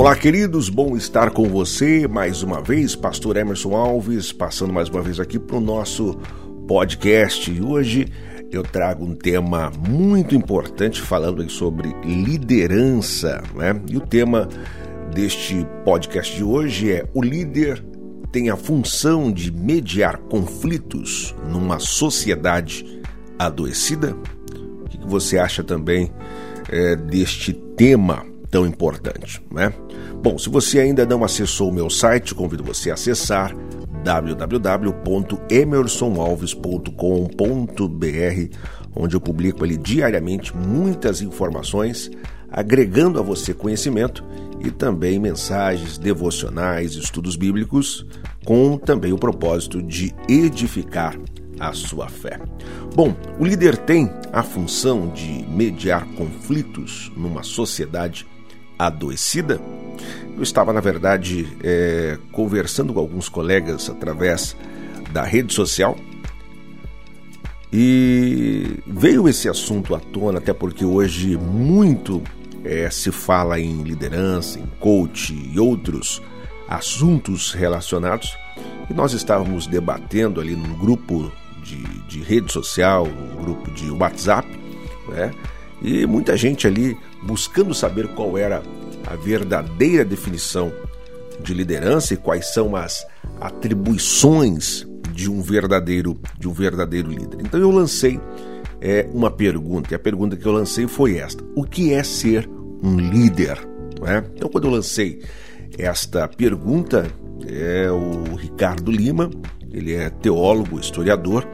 Olá, queridos, bom estar com você mais uma vez. Pastor Emerson Alves, passando mais uma vez aqui para o nosso podcast. E hoje eu trago um tema muito importante falando sobre liderança, né? E o tema deste podcast de hoje é: o líder tem a função de mediar conflitos numa sociedade adoecida? O que você acha também é, deste tema tão importante, né? Bom, se você ainda não acessou o meu site, convido você a acessar www.emersonalves.com.br, onde eu publico ali diariamente muitas informações, agregando a você conhecimento e também mensagens devocionais, estudos bíblicos, com também o propósito de edificar a sua fé. Bom, o líder tem a função de mediar conflitos numa sociedade adoecida? Eu estava, na verdade, é, conversando com alguns colegas através da rede social e veio esse assunto à tona, até porque hoje muito é, se fala em liderança, em coach e outros assuntos relacionados. E nós estávamos debatendo ali num grupo de, de rede social, um grupo de WhatsApp, né? e muita gente ali buscando saber qual era a verdadeira definição de liderança e quais são as atribuições de um verdadeiro de um verdadeiro líder. Então eu lancei é, uma pergunta e a pergunta que eu lancei foi esta: o que é ser um líder? É? Então quando eu lancei esta pergunta, é o Ricardo Lima, ele é teólogo, historiador,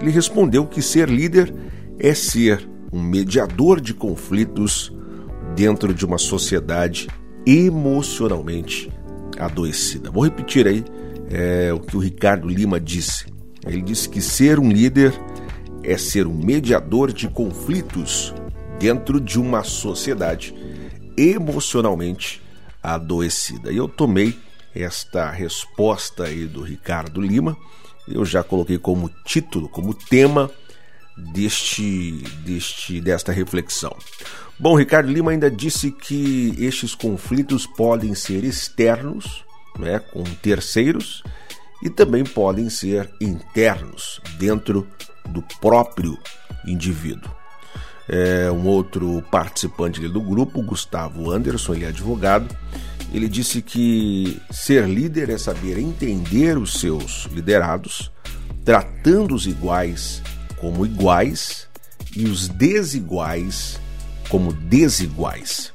ele respondeu que ser líder é ser um mediador de conflitos dentro de uma sociedade emocionalmente adoecida. Vou repetir aí é, o que o Ricardo Lima disse. Ele disse que ser um líder é ser um mediador de conflitos dentro de uma sociedade emocionalmente adoecida. E eu tomei esta resposta aí do Ricardo Lima, eu já coloquei como título, como tema deste, deste, desta reflexão. Bom, Ricardo Lima ainda disse que estes conflitos podem ser externos, né, com terceiros, e também podem ser internos, dentro do próprio indivíduo. É, um outro participante do grupo, Gustavo Anderson, ele é advogado, ele disse que ser líder é saber entender os seus liderados, tratando os iguais como iguais e os desiguais como desiguais.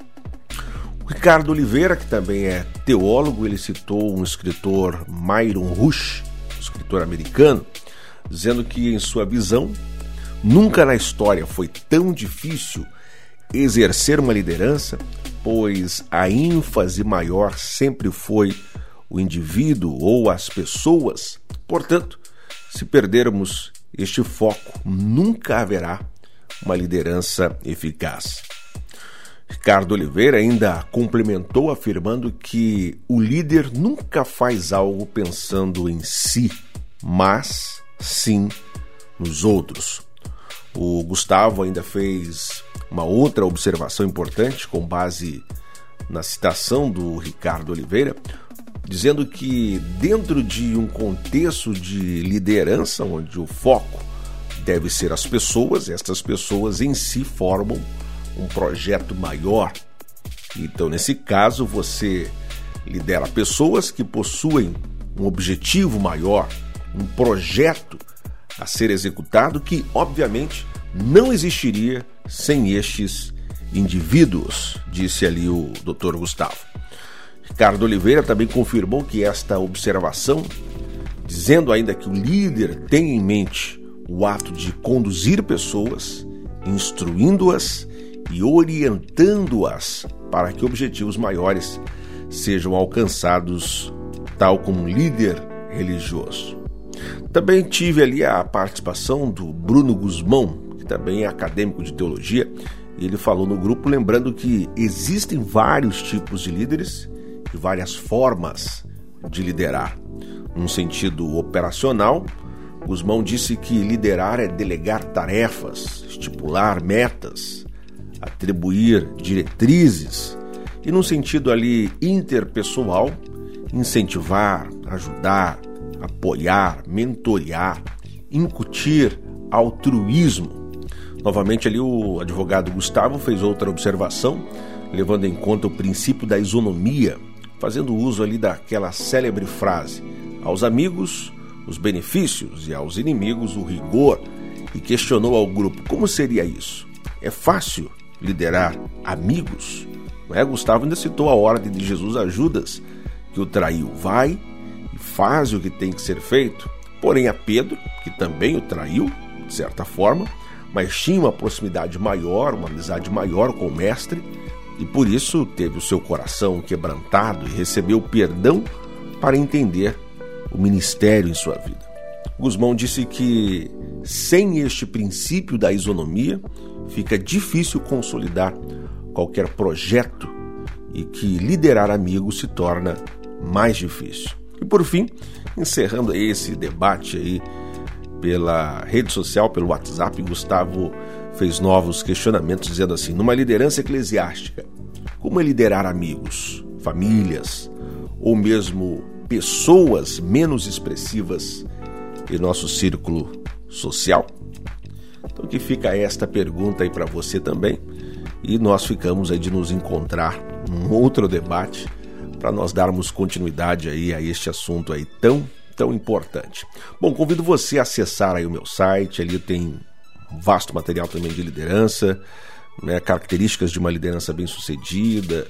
O Ricardo Oliveira, que também é teólogo, ele citou um escritor, Myron Rush, escritor americano, dizendo que, em sua visão, nunca na história foi tão difícil exercer uma liderança, pois a ênfase maior sempre foi o indivíduo ou as pessoas. Portanto, se perdermos este foco, nunca haverá uma liderança eficaz. Ricardo Oliveira ainda complementou afirmando que o líder nunca faz algo pensando em si, mas sim nos outros. O Gustavo ainda fez uma outra observação importante com base na citação do Ricardo Oliveira, dizendo que dentro de um contexto de liderança onde o foco deve ser as pessoas, estas pessoas em si formam um projeto maior. Então, nesse caso, você lidera pessoas que possuem um objetivo maior, um projeto a ser executado que, obviamente, não existiria sem estes indivíduos, disse ali o Dr. Gustavo. Ricardo Oliveira também confirmou que esta observação, dizendo ainda que o líder tem em mente o ato de conduzir pessoas, instruindo-as e orientando-as para que objetivos maiores sejam alcançados, tal como líder religioso. Também tive ali a participação do Bruno Guzmão, que também é acadêmico de teologia. Ele falou no grupo lembrando que existem vários tipos de líderes e várias formas de liderar. Num sentido operacional, Guzmão disse que liderar é delegar tarefas, estipular metas, atribuir diretrizes E num sentido ali interpessoal, incentivar, ajudar, apoiar, mentorear, incutir altruísmo. Novamente ali o advogado Gustavo fez outra observação, levando em conta o princípio da isonomia, fazendo uso ali daquela célebre frase: aos amigos os benefícios e aos inimigos o rigor, e questionou ao grupo como seria isso. É fácil liderar amigos? Não é? Gustavo ainda citou a ordem de Jesus a Judas, que o traiu. Vai e faz o que tem que ser feito. Porém, a Pedro, que também o traiu, de certa forma, mas tinha uma proximidade maior, uma amizade maior com o Mestre, e por isso teve o seu coração quebrantado e recebeu perdão para entender o ministério em sua vida. Guzmão disse que sem este princípio da isonomia, fica difícil consolidar qualquer projeto e que liderar amigos se torna mais difícil. E por fim, encerrando esse debate aí pela rede social, pelo WhatsApp, Gustavo fez novos questionamentos dizendo assim: numa liderança eclesiástica, como é liderar amigos, famílias ou mesmo pessoas menos expressivas em nosso círculo social? Então que fica esta pergunta aí para você também e nós ficamos aí de nos encontrar num outro debate para nós darmos continuidade aí a este assunto aí tão tão importante. Bom, convido você a acessar aí o meu site, ali tem vasto material também de liderança, né, características de uma liderança bem-sucedida,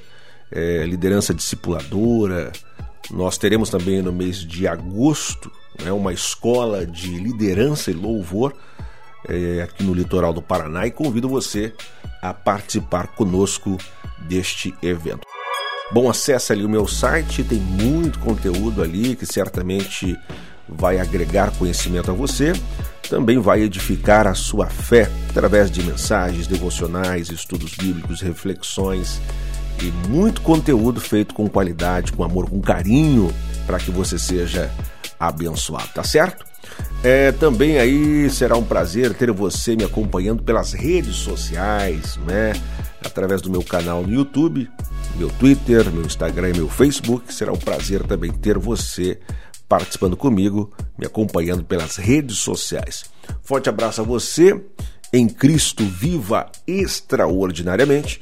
é, liderança discipuladora. Nós teremos também no mês de agosto né, uma escola de liderança e louvor é, aqui no litoral do Paraná e convido você a participar conosco deste evento. Bom, acesse ali o meu site, tem muito conteúdo ali que certamente vai agregar conhecimento a você, também vai edificar a sua fé através de mensagens devocionais, estudos bíblicos, reflexões e muito conteúdo feito com qualidade, com amor, com carinho, para que você seja abençoado, tá certo? É, também aí será um prazer ter você me acompanhando pelas redes sociais, né? Através do meu canal no YouTube, meu Twitter, meu Instagram e meu Facebook. Será um prazer também ter você participando comigo, me acompanhando pelas redes sociais. Forte abraço a você, em Cristo viva extraordinariamente